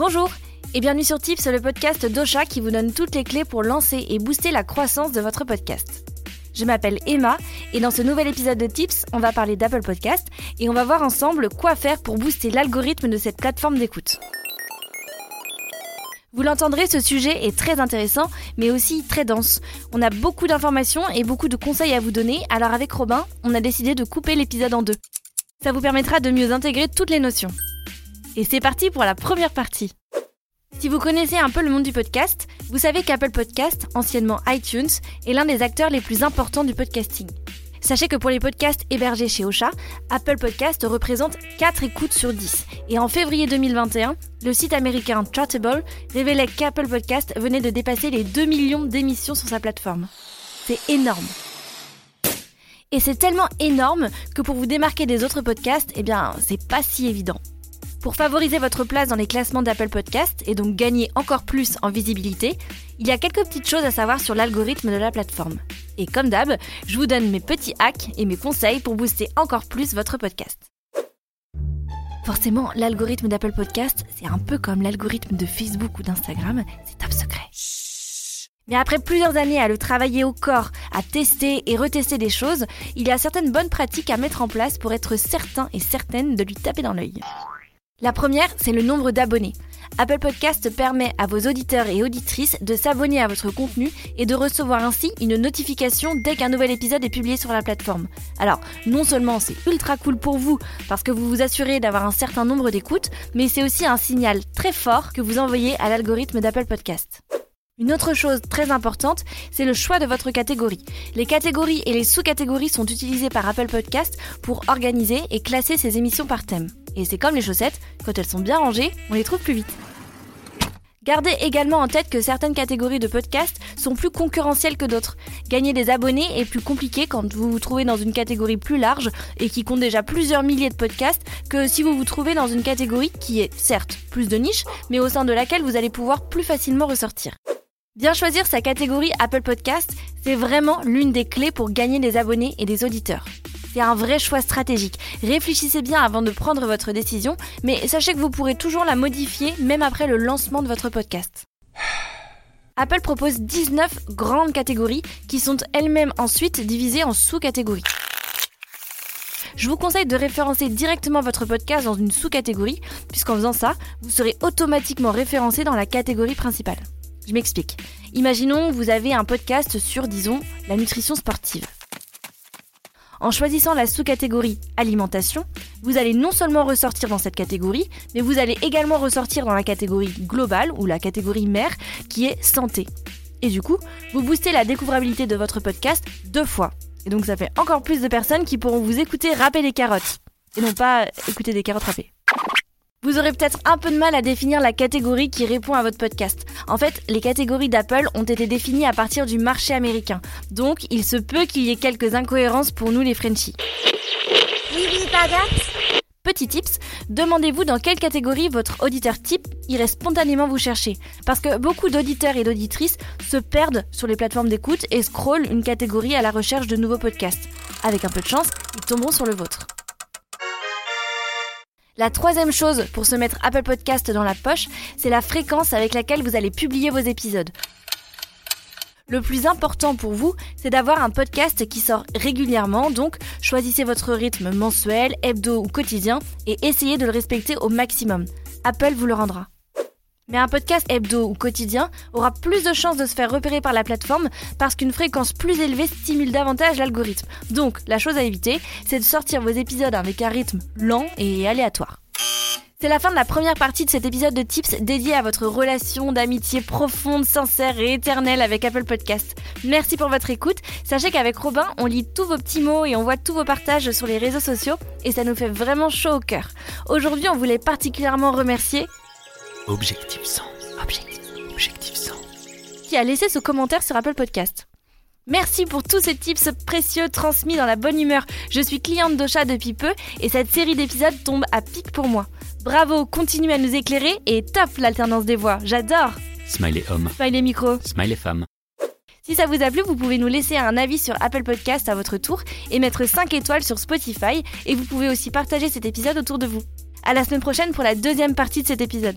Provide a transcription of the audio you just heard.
Bonjour et bienvenue sur Tips, le podcast d'Ocha qui vous donne toutes les clés pour lancer et booster la croissance de votre podcast. Je m'appelle Emma et dans ce nouvel épisode de Tips, on va parler d'Apple Podcast et on va voir ensemble quoi faire pour booster l'algorithme de cette plateforme d'écoute. Vous l'entendrez, ce sujet est très intéressant, mais aussi très dense. On a beaucoup d'informations et beaucoup de conseils à vous donner, alors avec Robin, on a décidé de couper l'épisode en deux. Ça vous permettra de mieux intégrer toutes les notions. Et c'est parti pour la première partie. Si vous connaissez un peu le monde du podcast, vous savez qu'Apple Podcast, anciennement iTunes, est l'un des acteurs les plus importants du podcasting. Sachez que pour les podcasts hébergés chez Ocha, Apple Podcast représente 4 écoutes sur 10. Et en février 2021, le site américain Chartable révélait qu'Apple Podcast venait de dépasser les 2 millions d'émissions sur sa plateforme. C'est énorme. Et c'est tellement énorme que pour vous démarquer des autres podcasts, eh bien, c'est pas si évident. Pour favoriser votre place dans les classements d'Apple Podcast et donc gagner encore plus en visibilité, il y a quelques petites choses à savoir sur l'algorithme de la plateforme. Et comme d'hab, je vous donne mes petits hacks et mes conseils pour booster encore plus votre podcast. Forcément, l'algorithme d'Apple Podcast, c'est un peu comme l'algorithme de Facebook ou d'Instagram, c'est top secret. Mais après plusieurs années à le travailler au corps, à tester et retester des choses, il y a certaines bonnes pratiques à mettre en place pour être certain et certaine de lui taper dans l'œil. La première, c'est le nombre d'abonnés. Apple Podcast permet à vos auditeurs et auditrices de s'abonner à votre contenu et de recevoir ainsi une notification dès qu'un nouvel épisode est publié sur la plateforme. Alors, non seulement c'est ultra cool pour vous parce que vous vous assurez d'avoir un certain nombre d'écoutes, mais c'est aussi un signal très fort que vous envoyez à l'algorithme d'Apple Podcast. Une autre chose très importante, c'est le choix de votre catégorie. Les catégories et les sous-catégories sont utilisées par Apple Podcast pour organiser et classer ses émissions par thème. Et c'est comme les chaussettes, quand elles sont bien rangées, on les trouve plus vite. Gardez également en tête que certaines catégories de podcasts sont plus concurrentielles que d'autres. Gagner des abonnés est plus compliqué quand vous vous trouvez dans une catégorie plus large et qui compte déjà plusieurs milliers de podcasts que si vous vous trouvez dans une catégorie qui est certes plus de niche, mais au sein de laquelle vous allez pouvoir plus facilement ressortir. Bien choisir sa catégorie Apple Podcast, c'est vraiment l'une des clés pour gagner des abonnés et des auditeurs. C'est un vrai choix stratégique. Réfléchissez bien avant de prendre votre décision, mais sachez que vous pourrez toujours la modifier même après le lancement de votre podcast. Apple propose 19 grandes catégories qui sont elles-mêmes ensuite divisées en sous-catégories. Je vous conseille de référencer directement votre podcast dans une sous-catégorie, puisqu'en faisant ça, vous serez automatiquement référencé dans la catégorie principale. Je m'explique. Imaginons vous avez un podcast sur, disons, la nutrition sportive. En choisissant la sous-catégorie alimentation, vous allez non seulement ressortir dans cette catégorie, mais vous allez également ressortir dans la catégorie globale ou la catégorie mère qui est santé. Et du coup, vous boostez la découvrabilité de votre podcast deux fois. Et donc ça fait encore plus de personnes qui pourront vous écouter râper des carottes. Et non pas écouter des carottes râpées. Vous aurez peut-être un peu de mal à définir la catégorie qui répond à votre podcast. En fait, les catégories d'Apple ont été définies à partir du marché américain. Donc, il se peut qu'il y ait quelques incohérences pour nous les Frenchies. Oui, oui, Petit tips, demandez-vous dans quelle catégorie votre auditeur type irait spontanément vous chercher. Parce que beaucoup d'auditeurs et d'auditrices se perdent sur les plateformes d'écoute et scrollent une catégorie à la recherche de nouveaux podcasts. Avec un peu de chance, ils tomberont sur le vôtre. La troisième chose pour se mettre Apple Podcast dans la poche, c'est la fréquence avec laquelle vous allez publier vos épisodes. Le plus important pour vous, c'est d'avoir un podcast qui sort régulièrement, donc choisissez votre rythme mensuel, hebdo ou quotidien et essayez de le respecter au maximum. Apple vous le rendra. Mais un podcast hebdo ou quotidien aura plus de chances de se faire repérer par la plateforme parce qu'une fréquence plus élevée stimule davantage l'algorithme. Donc, la chose à éviter, c'est de sortir vos épisodes avec un rythme lent et aléatoire. C'est la fin de la première partie de cet épisode de Tips dédié à votre relation d'amitié profonde, sincère et éternelle avec Apple Podcast. Merci pour votre écoute. Sachez qu'avec Robin, on lit tous vos petits mots et on voit tous vos partages sur les réseaux sociaux et ça nous fait vraiment chaud au cœur. Aujourd'hui, on voulait particulièrement remercier Objectif 100. Objectif, objectif 100. Qui a laissé ce commentaire sur Apple Podcast. Merci pour tous ces tips précieux transmis dans la bonne humeur. Je suis cliente d'Ocha depuis peu et cette série d'épisodes tombe à pic pour moi. Bravo, continuez à nous éclairer et top l'alternance des voix, j'adore Smiley homme. Smiley micro. Smiley femme. Si ça vous a plu, vous pouvez nous laisser un avis sur Apple Podcast à votre tour et mettre 5 étoiles sur Spotify et vous pouvez aussi partager cet épisode autour de vous. À la semaine prochaine pour la deuxième partie de cet épisode.